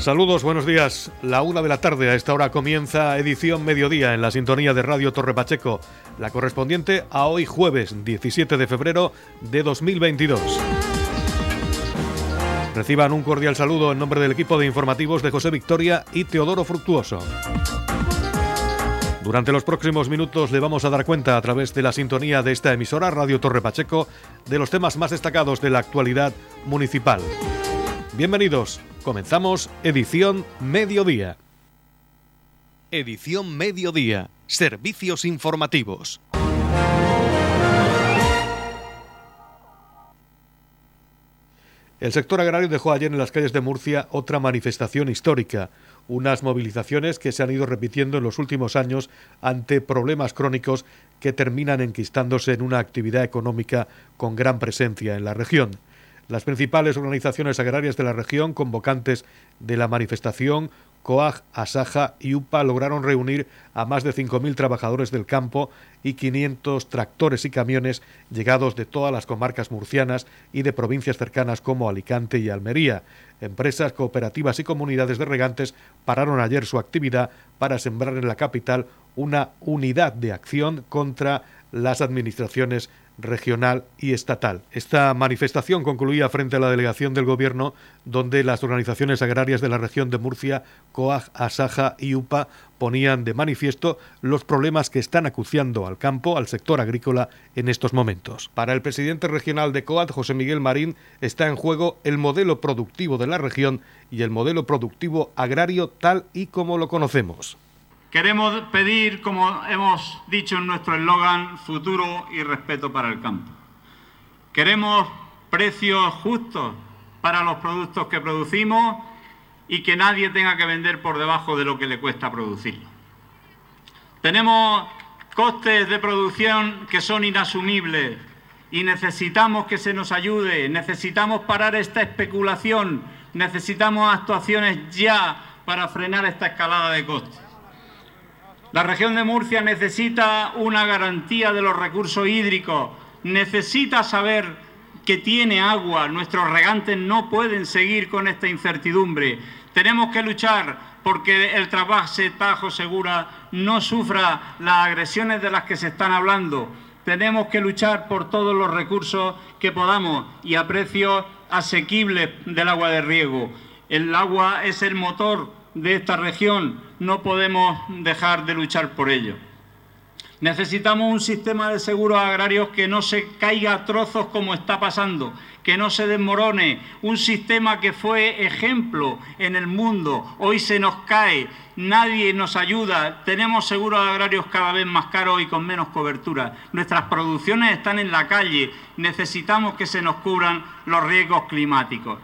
Saludos, buenos días. La una de la tarde a esta hora comienza edición mediodía en la sintonía de Radio Torre Pacheco, la correspondiente a hoy jueves 17 de febrero de 2022. Reciban un cordial saludo en nombre del equipo de informativos de José Victoria y Teodoro Fructuoso. Durante los próximos minutos le vamos a dar cuenta a través de la sintonía de esta emisora Radio Torre Pacheco de los temas más destacados de la actualidad municipal. Bienvenidos, comenzamos edición mediodía. Edición mediodía, servicios informativos. El sector agrario dejó ayer en las calles de Murcia otra manifestación histórica, unas movilizaciones que se han ido repitiendo en los últimos años ante problemas crónicos que terminan enquistándose en una actividad económica con gran presencia en la región. Las principales organizaciones agrarias de la región, convocantes de la manifestación, COAG, ASAJA y UPA lograron reunir a más de 5.000 trabajadores del campo y 500 tractores y camiones llegados de todas las comarcas murcianas y de provincias cercanas como Alicante y Almería. Empresas, cooperativas y comunidades de regantes pararon ayer su actividad para sembrar en la capital una unidad de acción contra las administraciones regional y estatal. Esta manifestación concluía frente a la delegación del Gobierno, donde las organizaciones agrarias de la región de Murcia, COAG, ASAJA y UPA, ponían de manifiesto los problemas que están acuciando al campo, al sector agrícola, en estos momentos. Para el presidente regional de COAD, José Miguel Marín, está en juego el modelo productivo de la región y el modelo productivo agrario tal y como lo conocemos. Queremos pedir, como hemos dicho en nuestro eslogan, futuro y respeto para el campo. Queremos precios justos para los productos que producimos y que nadie tenga que vender por debajo de lo que le cuesta producirlo. Tenemos costes de producción que son inasumibles y necesitamos que se nos ayude, necesitamos parar esta especulación, necesitamos actuaciones ya para frenar esta escalada de costes. La región de Murcia necesita una garantía de los recursos hídricos, necesita saber que tiene agua, nuestros regantes no pueden seguir con esta incertidumbre. Tenemos que luchar porque el trabajo Tajo Segura no sufra las agresiones de las que se están hablando. Tenemos que luchar por todos los recursos que podamos y a precios asequibles del agua de riego. El agua es el motor de esta región, no podemos dejar de luchar por ello. Necesitamos un sistema de seguros agrarios que no se caiga a trozos como está pasando, que no se desmorone, un sistema que fue ejemplo en el mundo, hoy se nos cae, nadie nos ayuda, tenemos seguros agrarios cada vez más caros y con menos cobertura, nuestras producciones están en la calle, necesitamos que se nos cubran los riesgos climáticos.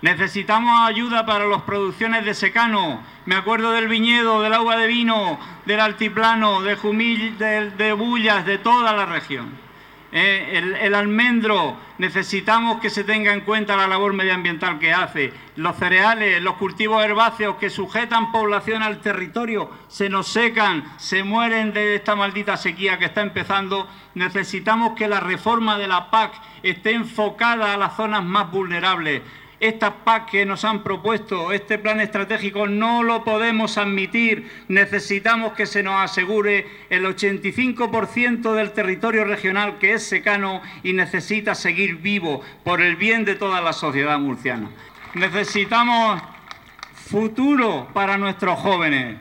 Necesitamos ayuda para las producciones de secano. Me acuerdo del viñedo, del agua de vino, del altiplano, de Jumil, de, Bullas, de toda la región. Eh, el, el, almendro, necesitamos que se tenga en cuenta la labor medioambiental que hace. Los cereales, los cultivos herbáceos que sujetan población al territorio, se nos secan, se mueren de esta maldita sequía que está empezando. Necesitamos que la reforma de la PAC esté enfocada a las zonas más vulnerables. Esta PAC que nos han propuesto, este plan estratégico, no lo podemos admitir. Necesitamos que se nos asegure el 85% del territorio regional que es secano y necesita seguir vivo por el bien de toda la sociedad murciana. Necesitamos futuro para nuestros jóvenes.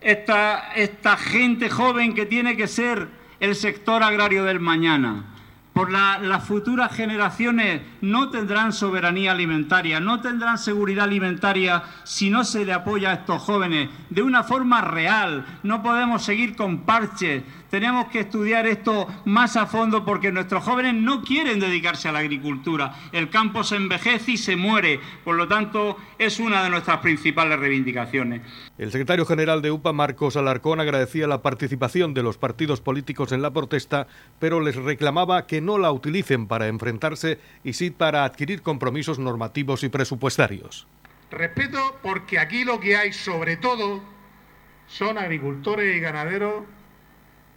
Esta, esta gente joven que tiene que ser el sector agrario del mañana por las futuras generaciones no tendrán soberanía alimentaria, no tendrán seguridad alimentaria si no se le apoya a estos jóvenes de una forma real. No podemos seguir con parches, tenemos que estudiar esto más a fondo porque nuestros jóvenes no quieren dedicarse a la agricultura. El campo se envejece y se muere, por lo tanto es una de nuestras principales reivindicaciones. El secretario general de UPA, Marcos Alarcón, agradecía la participación de los partidos políticos en la protesta, pero les reclamaba que la utilicen para enfrentarse y sí para adquirir compromisos normativos y presupuestarios. Respeto porque aquí lo que hay sobre todo son agricultores y ganaderos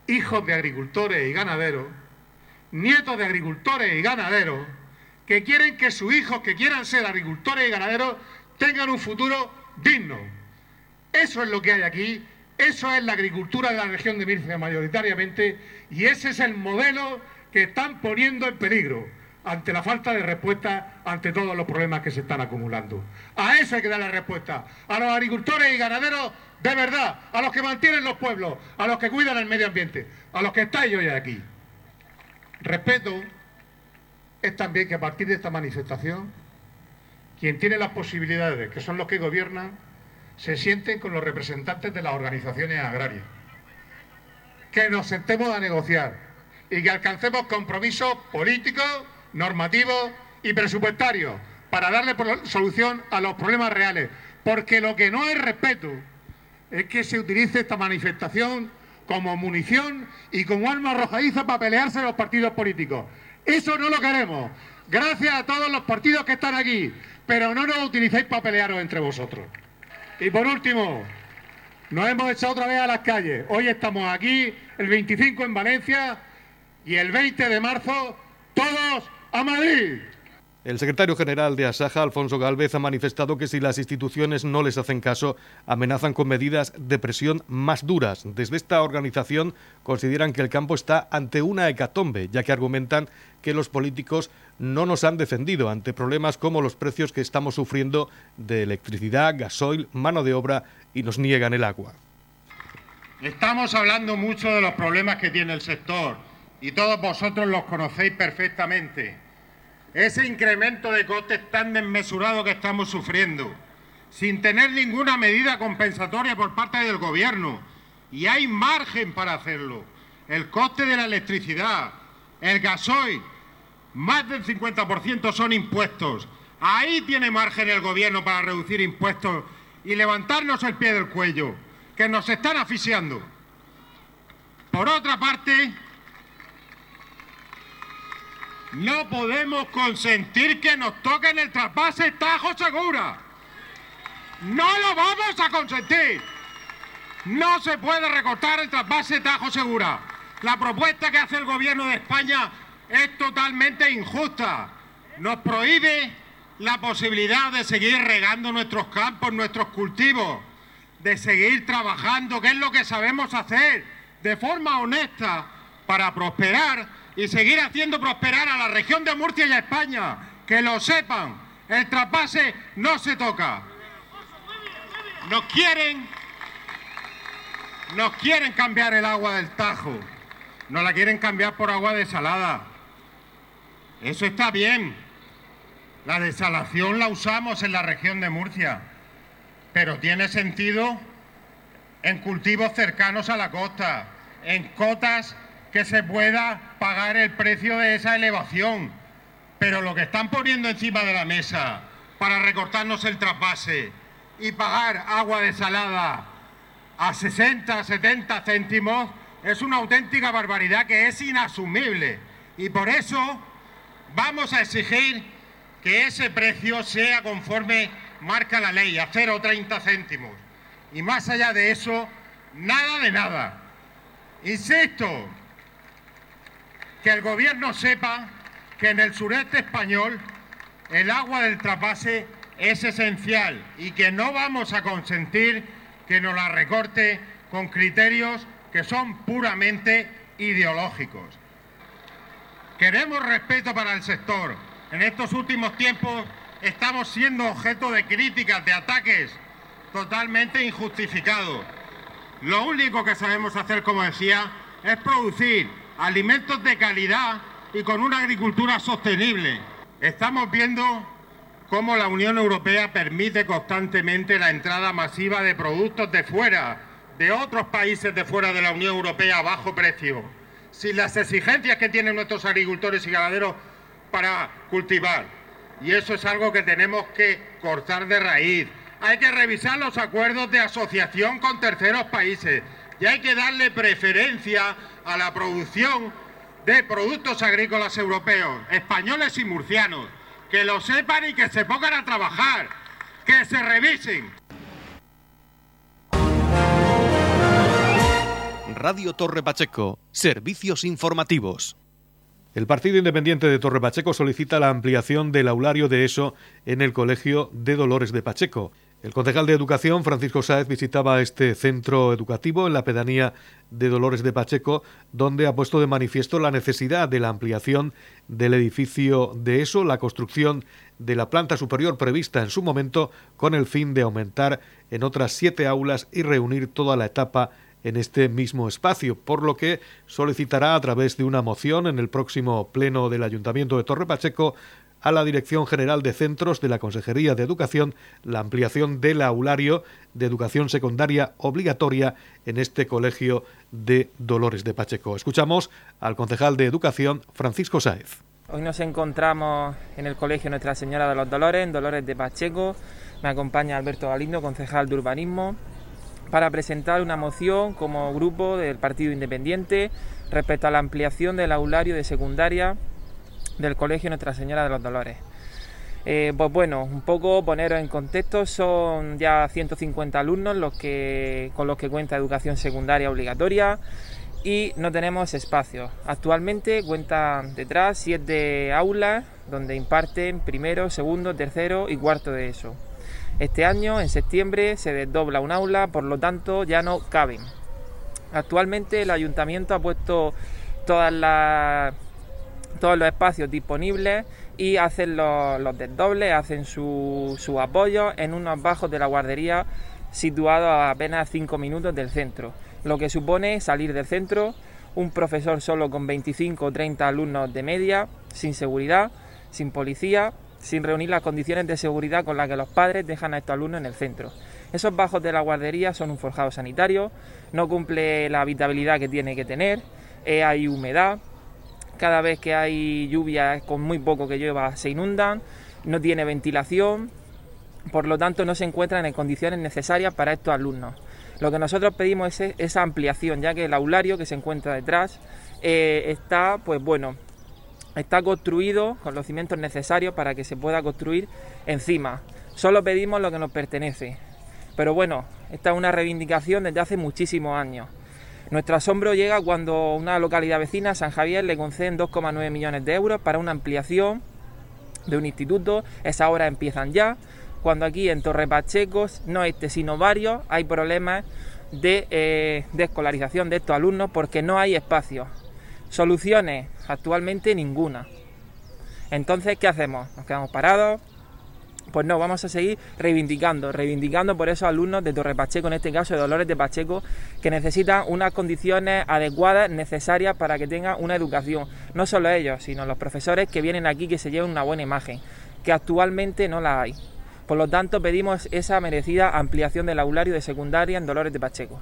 hijos de agricultores y ganaderos, nietos de agricultores y ganaderos, que quieren que sus hijos, que quieran ser agricultores y ganaderos, tengan un futuro digno. Eso es lo que hay aquí, eso es la agricultura de la región de Murcia mayoritariamente y ese es el modelo que están poniendo en peligro ante la falta de respuesta ante todos los problemas que se están acumulando. A eso hay que dar la respuesta. A los agricultores y ganaderos de verdad, a los que mantienen los pueblos, a los que cuidan el medio ambiente, a los que estáis hoy aquí. Respeto es también que a partir de esta manifestación, quien tiene las posibilidades, que son los que gobiernan, se sienten con los representantes de las organizaciones agrarias. Que nos sentemos a negociar y que alcancemos compromisos políticos, normativos y presupuestarios para darle solución a los problemas reales. Porque lo que no es respeto es que se utilice esta manifestación como munición y como arma arrojadiza para pelearse los partidos políticos. Eso no lo queremos. Gracias a todos los partidos que están aquí, pero no nos utilicéis para pelearos entre vosotros. Y por último, nos hemos echado otra vez a las calles. Hoy estamos aquí, el 25 en Valencia y el 20 de marzo, todos a Madrid. El secretario general de Asaja, Alfonso Galvez, ha manifestado que si las instituciones no les hacen caso, amenazan con medidas de presión más duras. Desde esta organización consideran que el campo está ante una hecatombe, ya que argumentan que los políticos no nos han defendido ante problemas como los precios que estamos sufriendo de electricidad, gasoil, mano de obra y nos niegan el agua. Estamos hablando mucho de los problemas que tiene el sector y todos vosotros los conocéis perfectamente ese incremento de costes tan desmesurado que estamos sufriendo, sin tener ninguna medida compensatoria por parte del Gobierno. Y hay margen para hacerlo. El coste de la electricidad, el gasoil, más del 50% son impuestos. Ahí tiene margen el Gobierno para reducir impuestos y levantarnos el pie del cuello, que nos están asfixiando. Por otra parte, no podemos consentir que nos toquen el traspase Tajo Segura. No lo vamos a consentir. No se puede recortar el traspase Tajo Segura. La propuesta que hace el gobierno de España es totalmente injusta. Nos prohíbe la posibilidad de seguir regando nuestros campos, nuestros cultivos, de seguir trabajando, que es lo que sabemos hacer, de forma honesta, para prosperar y seguir haciendo prosperar a la región de Murcia y a España. Que lo sepan, el traspase no se toca. Nos quieren, nos quieren cambiar el agua del Tajo, nos la quieren cambiar por agua desalada. Eso está bien. La desalación la usamos en la región de Murcia, pero tiene sentido en cultivos cercanos a la costa, en cotas que se pueda pagar el precio de esa elevación. Pero lo que están poniendo encima de la mesa para recortarnos el trasvase y pagar agua desalada a 60, 70 céntimos es una auténtica barbaridad que es inasumible. Y por eso vamos a exigir que ese precio sea conforme marca la ley, a 0,30 céntimos. Y más allá de eso, nada de nada. Insisto, que el gobierno sepa que en el sureste español el agua del trapase es esencial y que no vamos a consentir que nos la recorte con criterios que son puramente ideológicos. Queremos respeto para el sector. En estos últimos tiempos estamos siendo objeto de críticas, de ataques totalmente injustificados. Lo único que sabemos hacer, como decía, es producir alimentos de calidad y con una agricultura sostenible. Estamos viendo cómo la Unión Europea permite constantemente la entrada masiva de productos de fuera, de otros países de fuera de la Unión Europea a bajo precio, sin las exigencias que tienen nuestros agricultores y ganaderos para cultivar. Y eso es algo que tenemos que cortar de raíz. Hay que revisar los acuerdos de asociación con terceros países y hay que darle preferencia a la producción de productos agrícolas europeos, españoles y murcianos. Que lo sepan y que se pongan a trabajar, que se revisen. Radio Torre Pacheco, servicios informativos. El Partido Independiente de Torre Pacheco solicita la ampliación del aulario de ESO en el Colegio de Dolores de Pacheco. El concejal de Educación, Francisco Sáez, visitaba este centro educativo en la pedanía de Dolores de Pacheco, donde ha puesto de manifiesto la necesidad de la ampliación del edificio de ESO, la construcción de la planta superior prevista en su momento, con el fin de aumentar en otras siete aulas y reunir toda la etapa en este mismo espacio, por lo que solicitará a través de una moción en el próximo pleno del Ayuntamiento de Torre Pacheco a la Dirección General de Centros de la Consejería de Educación la ampliación del aulario de educación secundaria obligatoria en este colegio de Dolores de Pacheco. Escuchamos al concejal de Educación, Francisco Sáez. Hoy nos encontramos en el Colegio Nuestra Señora de los Dolores, en Dolores de Pacheco. Me acompaña Alberto Galindo, concejal de Urbanismo, para presentar una moción como grupo del Partido Independiente respecto a la ampliación del aulario de secundaria del Colegio Nuestra Señora de los Dolores. Eh, pues bueno, un poco poneros en contexto, son ya 150 alumnos los que, con los que cuenta educación secundaria obligatoria y no tenemos espacio. Actualmente cuenta detrás siete aulas donde imparten primero, segundo, tercero y cuarto de eso. Este año, en septiembre, se desdobla un aula, por lo tanto ya no caben. Actualmente el ayuntamiento ha puesto todas las todos los espacios disponibles y hacen los, desdobles, hacen su, su, apoyo en unos bajos de la guardería situados a apenas 5 minutos del centro, lo que supone salir del centro, un profesor solo con 25 o 30 alumnos de media, sin seguridad, sin policía, sin reunir las condiciones de seguridad con las que los padres dejan a estos alumnos en el centro. Esos bajos de la guardería son un forjado sanitario, no cumple la habitabilidad que tiene que tener, eh, hay humedad, cada vez que hay lluvia con muy poco que llueva se inundan, no tiene ventilación, por lo tanto no se encuentran en condiciones necesarias para estos alumnos. Lo que nosotros pedimos es esa ampliación, ya que el aulario que se encuentra detrás eh, está, pues bueno, está construido con los cimientos necesarios para que se pueda construir encima. Solo pedimos lo que nos pertenece. Pero bueno, esta es una reivindicación desde hace muchísimos años. Nuestro asombro llega cuando una localidad vecina, San Javier, le conceden 2,9 millones de euros para una ampliación de un instituto. Esas obras empiezan ya. Cuando aquí en Torre Pacheco, no este sino varios, hay problemas de, eh, de escolarización de estos alumnos porque no hay espacio. Soluciones, actualmente ninguna. Entonces, ¿qué hacemos? Nos quedamos parados, pues no, vamos a seguir reivindicando, reivindicando por esos alumnos de Torre Pacheco, en este caso de Dolores de Pacheco, que necesitan unas condiciones adecuadas, necesarias para que tengan una educación. No solo ellos, sino los profesores que vienen aquí que se lleven una buena imagen, que actualmente no la hay. Por lo tanto, pedimos esa merecida ampliación del aulario de secundaria en Dolores de Pacheco.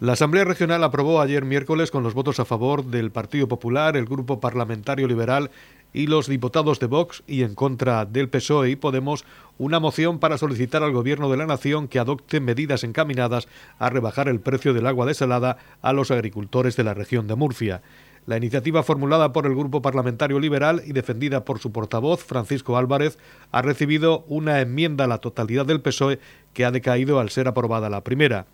La Asamblea Regional aprobó ayer miércoles con los votos a favor del Partido Popular, el Grupo Parlamentario Liberal y los diputados de Vox y en contra del PSOE y Podemos una moción para solicitar al Gobierno de la Nación que adopte medidas encaminadas a rebajar el precio del agua desalada a los agricultores de la región de Murcia. La iniciativa formulada por el Grupo Parlamentario Liberal y defendida por su portavoz, Francisco Álvarez, ha recibido una enmienda a la totalidad del PSOE que ha decaído al ser aprobada la primera.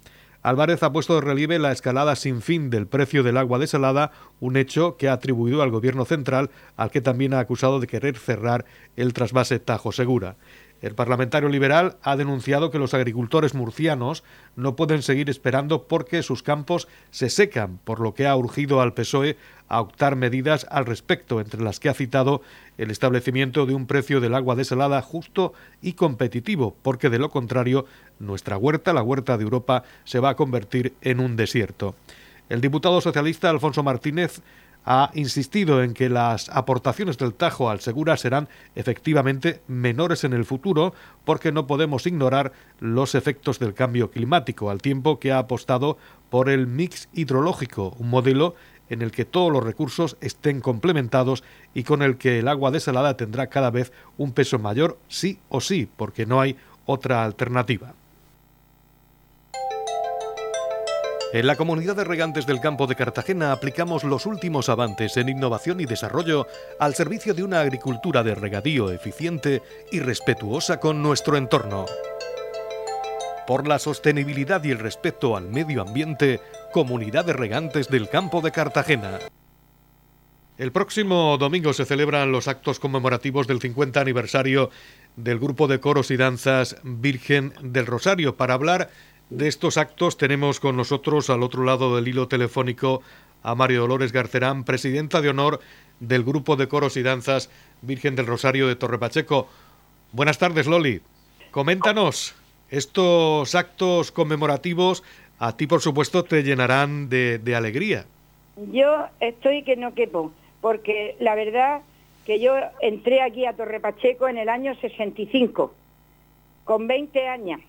Álvarez ha puesto de relieve la escalada sin fin del precio del agua desalada, un hecho que ha atribuido al gobierno central, al que también ha acusado de querer cerrar el trasvase Tajo Segura. El parlamentario liberal ha denunciado que los agricultores murcianos no pueden seguir esperando porque sus campos se secan, por lo que ha urgido al PSOE a optar medidas al respecto, entre las que ha citado el establecimiento de un precio del agua desalada justo y competitivo, porque de lo contrario nuestra huerta, la huerta de Europa, se va a convertir en un desierto. El diputado socialista Alfonso Martínez ha insistido en que las aportaciones del Tajo al Segura serán efectivamente menores en el futuro porque no podemos ignorar los efectos del cambio climático, al tiempo que ha apostado por el mix hidrológico, un modelo en el que todos los recursos estén complementados y con el que el agua desalada tendrá cada vez un peso mayor sí o sí, porque no hay otra alternativa. En la comunidad de regantes del campo de Cartagena aplicamos los últimos avances en innovación y desarrollo al servicio de una agricultura de regadío eficiente y respetuosa con nuestro entorno. Por la sostenibilidad y el respeto al medio ambiente, Comunidad de Regantes del Campo de Cartagena. El próximo domingo se celebran los actos conmemorativos del 50 aniversario del grupo de coros y danzas Virgen del Rosario. Para hablar de estos actos tenemos con nosotros al otro lado del hilo telefónico a Mario Dolores Garcerán, presidenta de honor del grupo de coros y danzas Virgen del Rosario de Torre Pacheco. Buenas tardes, Loli. Coméntanos, estos actos conmemorativos a ti, por supuesto, te llenarán de, alegría. Yo estoy que no quepo, porque la verdad que yo entré aquí a Torre Pacheco en el año 65, con 20 años.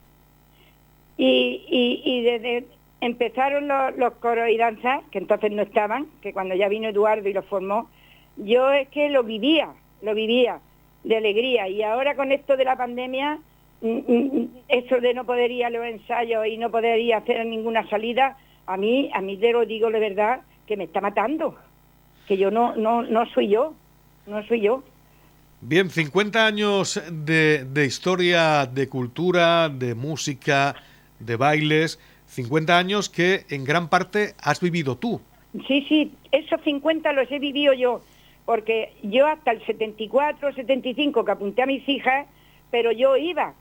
Y, desde empezaron los, coros y danzas, que entonces no estaban, que cuando ya vino Eduardo y los formó, yo es que lo vivía, lo vivía de alegría. Y ahora con esto de la pandemia, mm, mm, eso de no poder ir a los ensayos y no poder ir a hacer ninguna salida, a mí, a mí te lo digo de verdad, que me está matando, que yo no, no, no soy yo, no soy yo. Bien, 50 años de, de historia, de cultura, de música, de bailes, 50 años que en gran parte has vivido tú. Sí, sí, esos 50 los he vivido yo, porque yo hasta el 74, 75 que apunté a mis hijas, pero yo iba.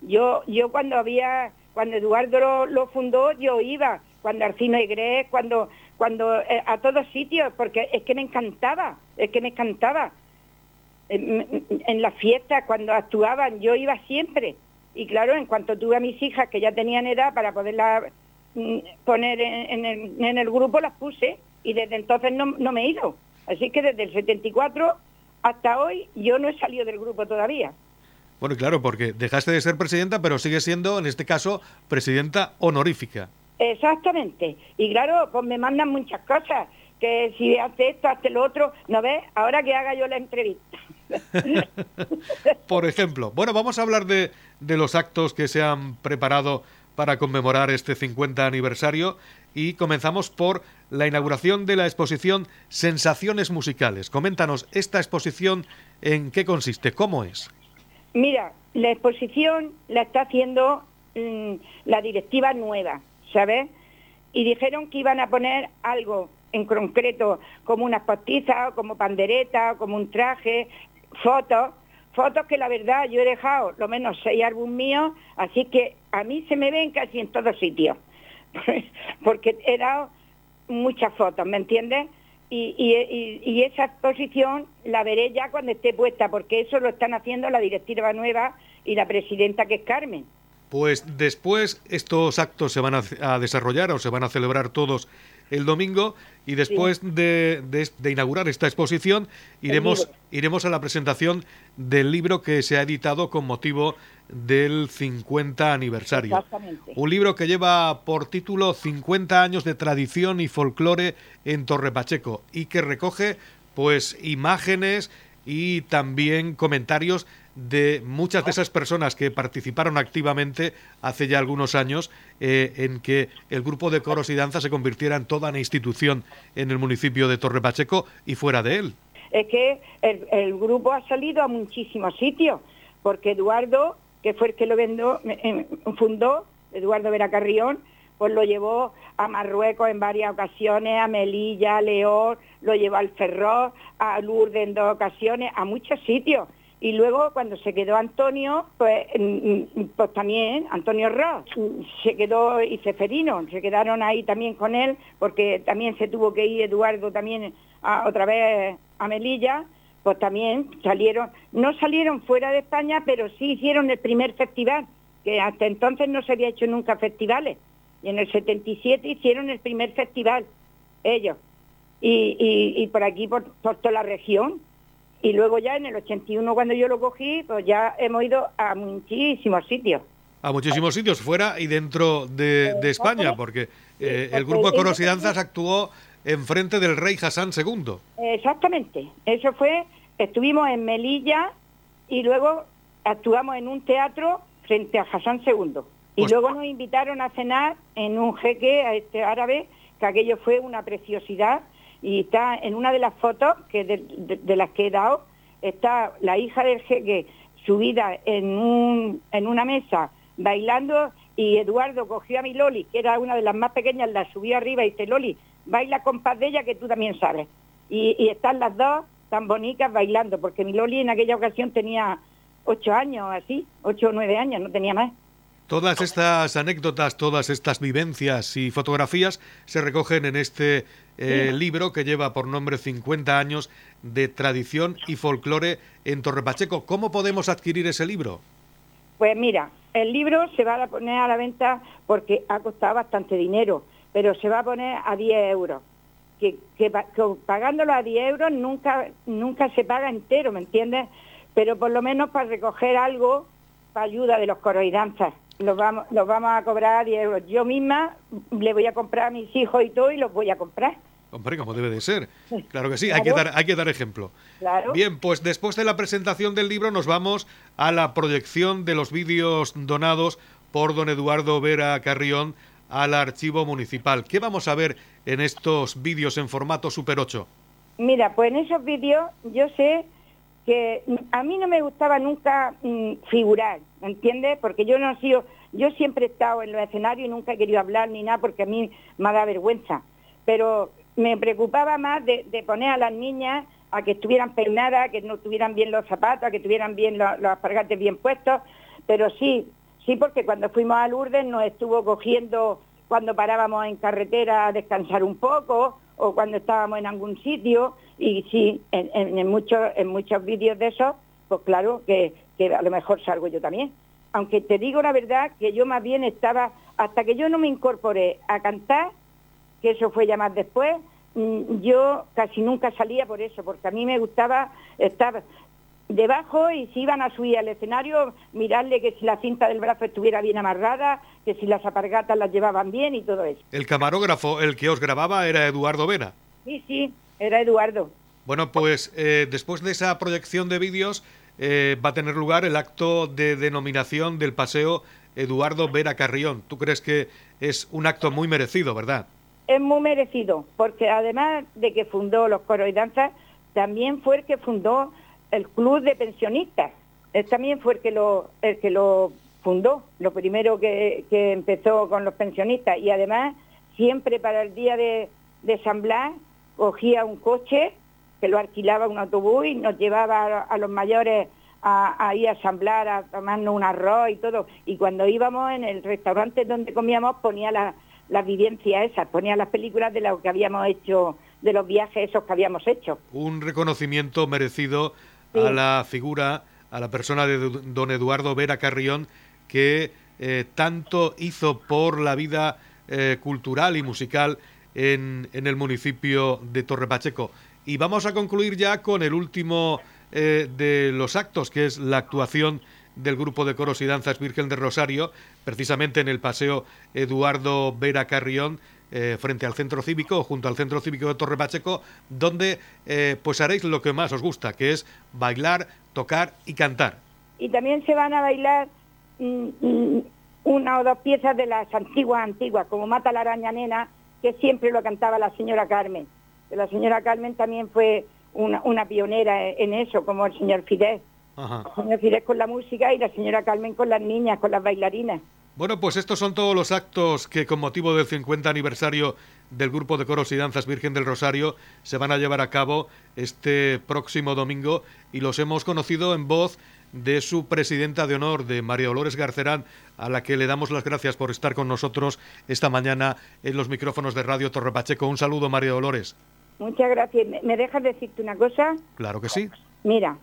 Yo, yo cuando había, cuando Eduardo lo, fundó, yo iba. Cuando Arcino Igres, cuando, cuando eh, a todos sitios, porque es que me encantaba, es que me encantaba. En, en las fiestas, cuando actuaban, yo iba siempre. Y claro, en cuanto tuve a mis hijas que ya tenían edad para poderlas mm, poner en, el, grupo, las puse y desde entonces no, me he ido. Así que desde el 74 hasta hoy yo no he salido del grupo todavía. Bueno, claro, porque dejaste de ser presidenta, pero sigue siendo, en este caso, presidenta honorífica. Exactamente. Y claro, pues me mandan muchas cosas, que si hace esto, hace lo otro, ¿no ves? Ahora que haga yo la entrevista. Por ejemplo, bueno, vamos a hablar de, de los actos que se han preparado para conmemorar este 50 aniversario y comenzamos por la inauguración de la exposición Sensaciones Musicales. Coméntanos esta exposición en qué consiste, cómo es. Mira, la exposición la está haciendo mm, la directiva nueva, ¿sabes? Y dijeron que iban a poner algo en concreto, como unas postizas, como pandereta, como un traje, fotos, fotos que la verdad yo he dejado lo menos seis álbumes míos, así que a mí se me ven casi en todos sitios, porque he dado muchas fotos, ¿me entiendes? Y, esa exposición la veré ya cuando esté puesta, porque eso lo están haciendo la directiva nueva y la presidenta que es Carmen. Pues después estos actos se van a desarrollar o se van a celebrar todos el domingo y después de, inaugurar esta exposición iremos, iremos a la presentación del libro que se ha editado con motivo del 50 aniversario. Un libro que lleva por título 50 años de tradición y folclore en Torre Pacheco y que recoge pues imágenes y también comentarios de muchas de esas personas que participaron activamente hace ya algunos años eh, en que el grupo de coros y danza se convirtiera en toda una institución en el municipio de Torre Pacheco y fuera de él. Es que el, grupo ha salido a muchísimos sitios, porque Eduardo, que fue el que lo vendó, eh, fundó, Eduardo Vera Carrión, pues lo llevó a Marruecos en varias ocasiones, a Melilla, a León, lo llevó al Ferrol, a Lourdes en dos ocasiones, a muchos sitios. Y luego cuando se quedó Antonio, pues, mm, mm, pues también Antonio Ross se quedó y Ceferino, se quedaron ahí también con él, porque también se tuvo que ir Eduardo también otra vez a Melilla, pues también salieron, no salieron fuera de España, pero sí hicieron el primer festival, que hasta entonces no se había hecho nunca festivales. Y en el 77 hicieron el primer festival, ellos. Y, por aquí, por toda la región. Y luego ya en el 81 cuando yo lo cogí, pues ya hemos ido a muchísimos sitios. A muchísimos sitios, fuera y dentro de, España, porque eh, el grupo de coros y danzas actuó enfrente del rey Hassan II. Exactamente, eso fue, estuvimos en Melilla y luego actuamos en un teatro frente a Hassan II. Y Pues- luego nos invitaron a cenar en un jeque a este árabe, que aquello fue una preciosidad. Y está en una de las fotos que de, las que he dado, está la hija del jeque subida en, un, en una mesa bailando y Eduardo cogió a mi Loli, que era una de las más pequeñas, la subió arriba y dice, Loli, baila con paz de ella que tú también sabes. Y, y están las dos tan bonitas bailando, porque mi Loli en aquella ocasión tenía ocho años, así, ocho o nueve años, no tenía más. Todas estas anécdotas, todas estas vivencias y fotografías se recogen en este eh, Sí. libro que lleva por nombre 50 años de tradición y folclore en Torrepacheco. ¿Cómo podemos adquirir ese libro? Pues mira, el libro se va a poner a la venta porque ha costado bastante dinero, pero se va a poner a 10 euros. Que, que que pagándolo a 10 euros nunca, nunca se paga entero, ¿me entiendes? Pero por lo menos para recoger algo para ayuda de los coros y danzas. Los vamos, los vamos a cobrar a 10 euros. Yo misma le voy a comprar a mis hijos y todo y los voy a comprar. Hombre, como debe de ser. Claro que sí, hay que dar, hay que dar ejemplo. Claro. Bien, pues después de la presentación del libro nos vamos a la proyección de los vídeos donados por don Eduardo Vera Carrión al archivo municipal. ¿Qué vamos a ver en estos vídeos en formato Super 8? Mira, pues en esos vídeos yo sé que a mí no me gustaba nunca mm, figurar, ¿me entiendes? Porque yo no he sido, yo siempre he estado en los escenarios y nunca he querido hablar ni nada porque a mí me da vergüenza. Pero me preocupaba más de, poner a las niñas a que estuvieran peinadas, que no tuvieran bien los zapatos, a que tuvieran bien los, los alpargates bien puestos. Pero sí, sí, porque cuando fuimos a Lourdes nos estuvo cogiendo cuando parábamos en carretera a descansar un poco o cuando estábamos en algún sitio y sí, en, muchos en muchos vídeos de esos, pues claro que, que a lo mejor salgo yo también. Aunque te digo la verdad que yo más bien estaba, hasta que yo no me incorporé a cantar, que eso fue ya más después, mm, yo casi nunca salía por eso, porque a mí me gustaba estar debajo y si iban a subir al escenario, mirarle que si la cinta del brazo estuviera bien amarrada, que si las apargatas las llevaban bien y todo eso. El camarógrafo, el que os grababa, era Eduardo Vera. Sí, sí, era Eduardo. Bueno, pues eh, después de esa proyección de vídeos eh, va a tener lugar el acto de denominación del paseo Eduardo Vera Carrión. ¿Tú crees que es un acto muy merecido, verdad? Es muy merecido, porque además de que fundó los coros y danzas, también fue el que fundó el club de pensionistas. También fue el que lo, que lo fundó, lo primero que, empezó con los pensionistas. Y además, siempre para el día de, de cogía un coche que lo alquilaba un autobús y nos llevaba a, los mayores a, a ir a San Blas, a tomarnos un arroz y todo. Y cuando íbamos en el restaurante donde comíamos, ponía la- las vivencias esas, ponía las películas de lo que habíamos hecho, de los viajes esos que habíamos hecho. Un reconocimiento merecido A la figura, a la persona de don Eduardo Vera Carrión, que eh, tanto hizo por la vida eh, cultural y musical en, en el municipio de Torrepacheco. Y vamos a concluir ya con el último eh, de los actos, que es la actuación del grupo de coros y danzas Virgen de Rosario, precisamente en el paseo Eduardo Vera Carrión, eh, frente al centro cívico, junto al centro cívico de Torre Pacheco, donde eh, pues haréis lo que más os gusta, que es bailar, tocar y cantar. Y también se van a bailar mm, mm, una o dos piezas de las antiguas, antiguas, como Mata la araña nena, que siempre lo cantaba la señora Carmen. La señora Carmen también fue una, una pionera en eso, como el señor Fidel. Ajá. El señor Fidel con la música y la señora Carmen con las niñas, con las bailarinas. Bueno, pues estos son todos los actos que con motivo del 50 aniversario del grupo de coros y danzas Virgen del Rosario se van a llevar a cabo este próximo domingo y los hemos conocido en voz de su presidenta de honor, de María Dolores Garcerán, a la que le damos las gracias por estar con nosotros esta mañana en los micrófonos de Radio Torre Pacheco. Un saludo, María Dolores. Muchas gracias. ¿Me- ¿Me dejas decirte una cosa? Claro que sí. Mira,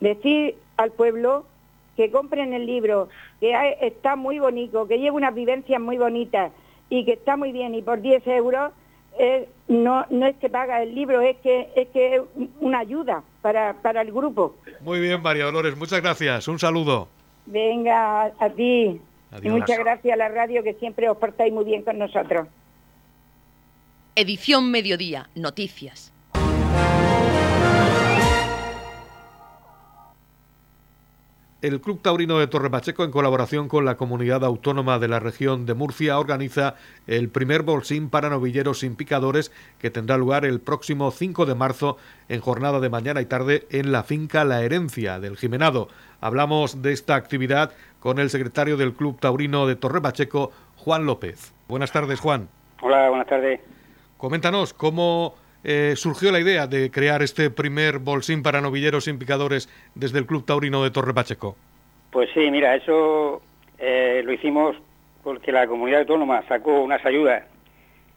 decir al pueblo que compren el libro, que hay- está muy bonito, que lleva unas vivencias muy bonitas y que está muy bien y por 10 euros eh, no, no es que paga el libro, es que es que es una ayuda para, para el grupo. Muy bien, María Dolores, muchas gracias. Un saludo. Venga, a, a ti. Adiós. Y muchas gracias a la radio que siempre os portáis muy bien con nosotros. Edición Mediodía, Noticias. El Club Taurino de Torre Pacheco, en colaboración con la Comunidad Autónoma de la Región de Murcia, organiza el primer bolsín para novilleros sin picadores que tendrá lugar el próximo 5 de marzo en jornada de mañana y tarde en la finca La Herencia del Jimenado. Hablamos de esta actividad con el secretario del Club Taurino de Torre Pacheco, Juan López. Buenas tardes, Juan. Hola, buenas tardes. Coméntanos cómo eh, surgió la idea de crear este primer bolsín para novilleros sin picadores desde el Club Taurino de Torre Pacheco. Pues sí, mira, eso eh, lo hicimos porque la comunidad autónoma sacó unas ayudas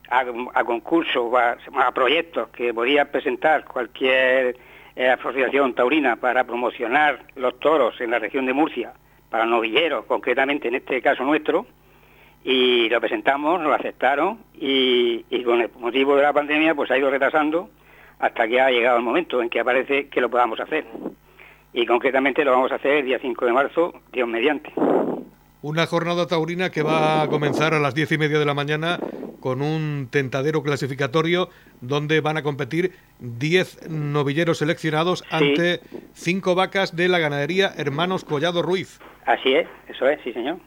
a, concursos, a, proyectos que podía presentar cualquier eh, asociación taurina para promocionar los toros en la región de Murcia, para novilleros, concretamente en este caso nuestro, y lo presentamos, lo aceptaron y, con el motivo de la pandemia pues ha ido retrasando hasta que ha llegado el momento en que aparece que lo podamos hacer. Y concretamente lo vamos a hacer el día 5 de marzo, Dios mediante. Una jornada taurina que va a comenzar a las diez y media de la mañana con un tentadero clasificatorio donde van a competir 10 novilleros seleccionados ante cinco vacas de la ganadería Hermanos Collado Ruiz. Así es, eso es, sí señor.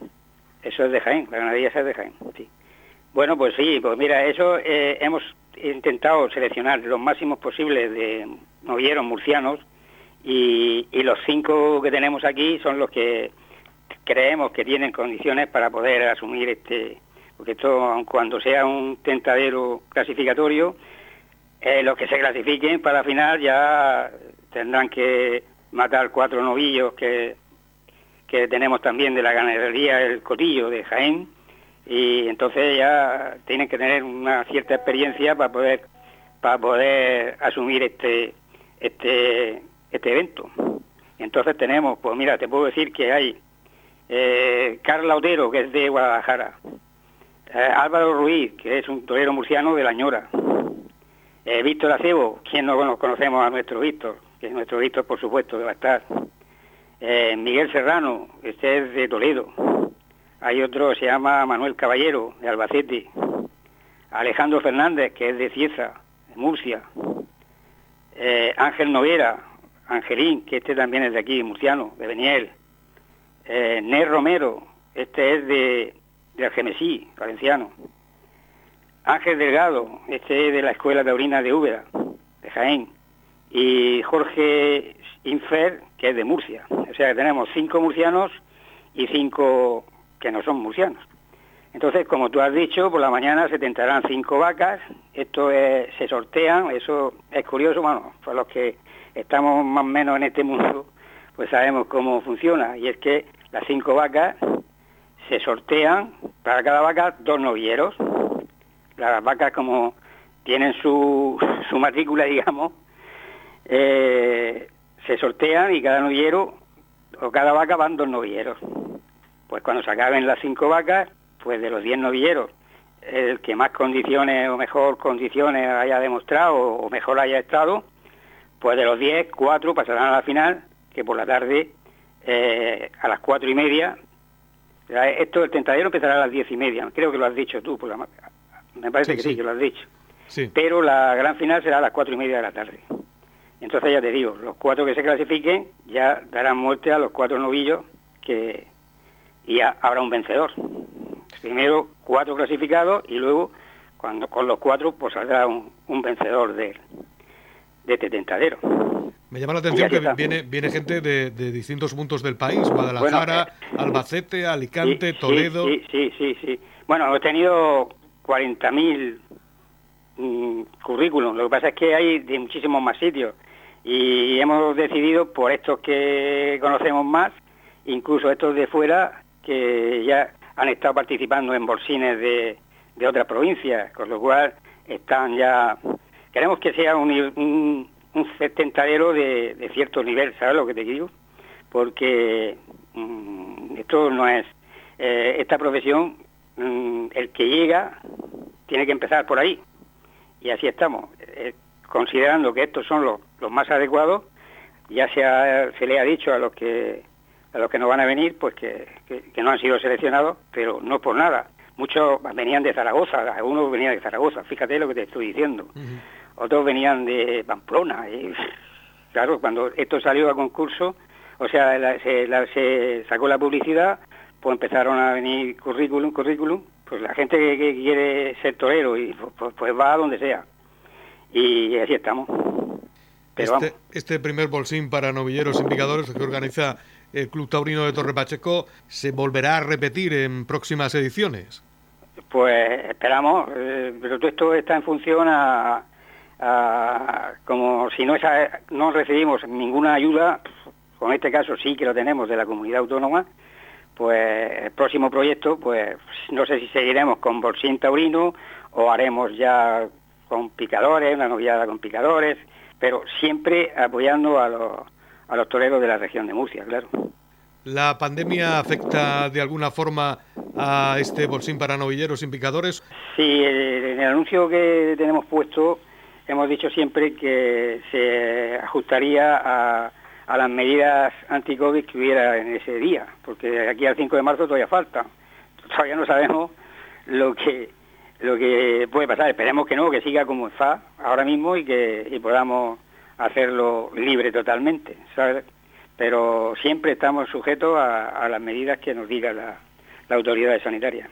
Eso es de Jaén, la ganadería es de Jaén, sí. Bueno, pues sí, pues mira, eso eh, hemos intentado seleccionar los máximos posibles de novilleros murcianos y, los cinco que tenemos aquí son los que creemos que tienen condiciones para poder asumir este, porque esto, cuando sea un tentadero clasificatorio, eh, los que se clasifiquen para la final ya tendrán que matar cuatro novillos que que tenemos también de la ganadería El Cotillo de Jaén y entonces ya tienen que tener una cierta experiencia para poder para poder asumir este este este evento. Entonces tenemos, pues mira, te puedo decir que hay eh, Carla Otero, que es de Guadalajara, eh, Álvaro Ruiz, que es un torero murciano de La Ñora, eh, Víctor Acebo, quien no conocemos a nuestro Víctor, que es nuestro Víctor por supuesto que va a estar, eh, Miguel Serrano, este es de Toledo. Hay otro, se llama Manuel Caballero, de Albacete. Alejandro Fernández, que es de Cieza, de Murcia. Eh, Ángel Noguera, Angelín, que este también es de aquí, murciano, de Beniel. Eh, Romero, este es de, de Algemesí, valenciano. Ángel Delgado, este es de la Escuela Taurina de Úbeda, de Jaén. Y Jorge Infer, que es de Murcia. O sea que tenemos cinco murcianos y cinco que no son murcianos. Entonces, como tú has dicho, por la mañana se tentarán cinco vacas, esto se sortean, eso es curioso, bueno, para los que estamos más o menos en este mundo, pues sabemos cómo funciona, y es que las cinco vacas se sortean, para cada vaca dos novilleros, las vacas como tienen su, su matrícula, digamos, eh, se sortean y cada novillero o cada vaca van dos novilleros. Pues cuando se acaben las cinco vacas, pues de los diez novilleros, el que más condiciones o mejor condiciones haya demostrado o mejor haya estado, pues de los diez, cuatro pasarán a la final, que por la tarde eh, a las cuatro y media, esto el tentadero empezará a las diez y media, creo que lo has dicho tú, me parece que sí, que lo has dicho. Pero la gran final será a las cuatro y media de la tarde. Entonces ya te digo, los cuatro que se clasifiquen ya darán muerte a los cuatro novillos que y ya habrá un vencedor. Primero cuatro clasificados y luego cuando con los cuatro pues saldrá un, vencedor de, de este tentadero. Me llama la atención que viene, viene gente de, distintos puntos del país, Guadalajara, eh, Albacete, Alicante, Toledo. Sí, sí, sí, sí. Bueno, hemos tenido 40.000 mm, currículums. Lo que pasa es que hay de muchísimos más sitios y hemos decidido por estos que conocemos más, incluso estos de fuera, que ya han estado participando en bolsines de, de otras provincias, con lo cual están ya... Queremos que sea un, un, un de, cierto nivel, ¿sabes lo que te digo? Porque mm, esto no es... Eh, esta profesión, mm, el que llega, tiene que empezar por ahí. Y así estamos. Considerando que estos son los, más adecuados, ya se, se le ha dicho a los que a los que no van a venir, pues que, no han sido seleccionados, pero no por nada, muchos venían de Zaragoza, algunos venían de Zaragoza, fíjate lo que te estoy diciendo. Otros venían de Pamplona. Y, claro, cuando esto salió a concurso, o sea, se, sacó la publicidad, pues empezaron a venir currículum, currículum, pues la gente que, quiere ser torero y pues, pues, pues, va a donde sea. Y así estamos. este, este primer bolsín para novilleros y picadores que organiza el Club Taurino de Torre Pacheco se volverá a repetir en próximas ediciones. Pues esperamos, eh, pero todo esto está en función a, como si no, no recibimos ninguna ayuda, con este caso sí que lo tenemos de la comunidad autónoma, pues el próximo proyecto, pues no sé si seguiremos con Bolsín Taurino o haremos ya con picadores, una noviada con picadores, pero siempre apoyando a los, a los toreros de la región de Murcia, claro. ¿La pandemia afecta de alguna forma a este bolsín para novilleros y picadores? Sí, en el anuncio que tenemos puesto hemos dicho siempre que se ajustaría a, las medidas anti-COVID que hubiera en ese día, porque aquí al 5 de marzo todavía falta. Todavía no sabemos lo que lo que puede pasar. Esperemos que no, que siga como está ahora mismo y que podamos hacerlo libre totalmente, Pero siempre estamos sujetos a, las medidas que nos diga la, autoridad sanitaria.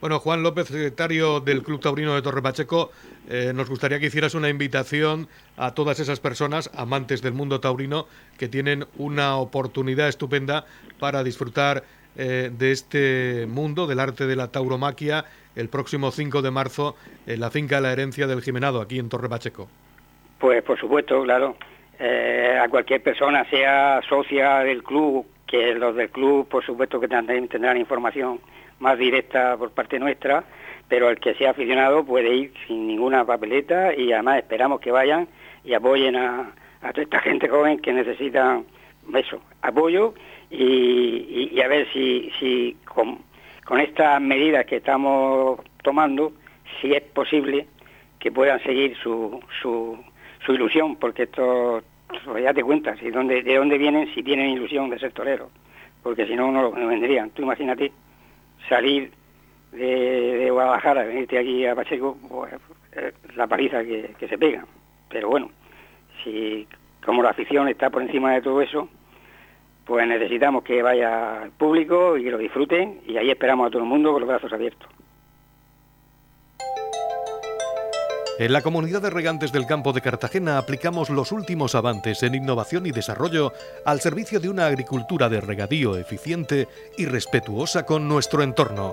Bueno, Juan López, secretario del Club Taurino de Torre Pacheco, eh, nos gustaría que hicieras una invitación a todas esas personas, amantes del mundo taurino, que tienen una oportunidad estupenda para disfrutar eh, de este mundo, del arte de la tauromaquia, el próximo 5 de marzo en la finca de la herencia del Jimenado, aquí en Torre Pacheco. Pues por supuesto, claro. Eh, a cualquier persona, sea socia del club, que los del club, por supuesto que también tendrán información más directa por parte nuestra, pero el que sea aficionado puede ir sin ninguna papeleta y además esperamos que vayan y apoyen a, toda esta gente joven que necesita eso, apoyo y, a ver si, si con, estas medidas que estamos tomando, si es posible que puedan seguir su, su, su ilusión, porque esto, ya te cuentas, de dónde, de dónde vienen si tienen ilusión de ser torero, porque si no, no lo vendrían. Tú imagínate salir de, Guadalajara, venirte aquí a Pacheco, pues, eh, la paliza que, se pega. Pero bueno, si como la afición está por encima de todo eso, pues necesitamos que vaya el público y que lo disfruten y ahí esperamos a todo el mundo con los brazos abiertos. En la comunidad de regantes del campo de Cartagena aplicamos los últimos avances en innovación y desarrollo al servicio de una agricultura de regadío eficiente y respetuosa con nuestro entorno.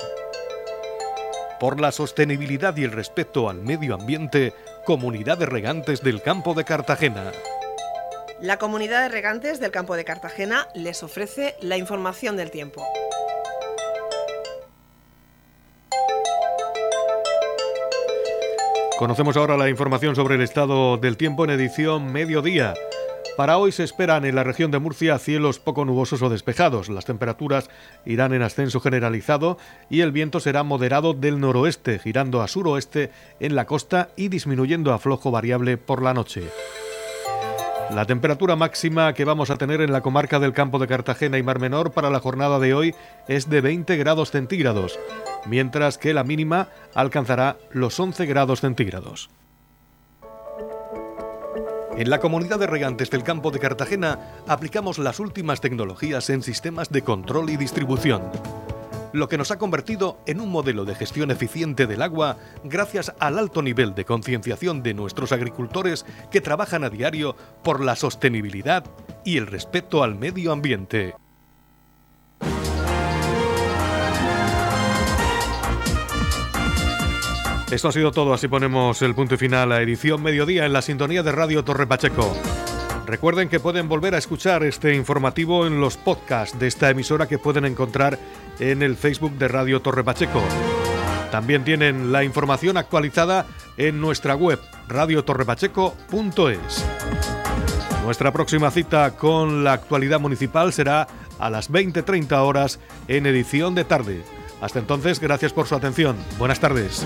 Por la sostenibilidad y el respeto al medio ambiente, Comunidad de Regantes del Campo de Cartagena. La Comunidad de Regantes del Campo de Cartagena les ofrece la información del tiempo. Conocemos ahora la información sobre el estado del tiempo en edición mediodía. Para hoy se esperan en la región de Murcia cielos poco nubosos o despejados. Las temperaturas irán en ascenso generalizado y el viento será moderado del noroeste, girando a suroeste en la costa y disminuyendo a flojo variable por la noche. La temperatura máxima que vamos a tener en la comarca del campo de Cartagena y Mar Menor para la jornada de hoy es de 20 grados centígrados, mientras que la mínima alcanzará los 11 grados centígrados. En la comunidad de regantes del campo de Cartagena aplicamos las últimas tecnologías en sistemas de control y distribución lo que nos ha convertido en un modelo de gestión eficiente del agua gracias al alto nivel de concienciación de nuestros agricultores que trabajan a diario por la sostenibilidad y el respeto al medio ambiente. Esto ha sido todo, así ponemos el punto final a edición mediodía en la sintonía de Radio Torre Pacheco. Recuerden que pueden volver a escuchar este informativo en los podcasts de esta emisora que pueden encontrar en el Facebook de Radio Torre Pacheco. También tienen la información actualizada en nuestra web radiotorrepacheco.es. Nuestra próxima cita con la actualidad municipal será a las 20.30 horas en edición de tarde. Hasta entonces, gracias por su atención. Buenas tardes.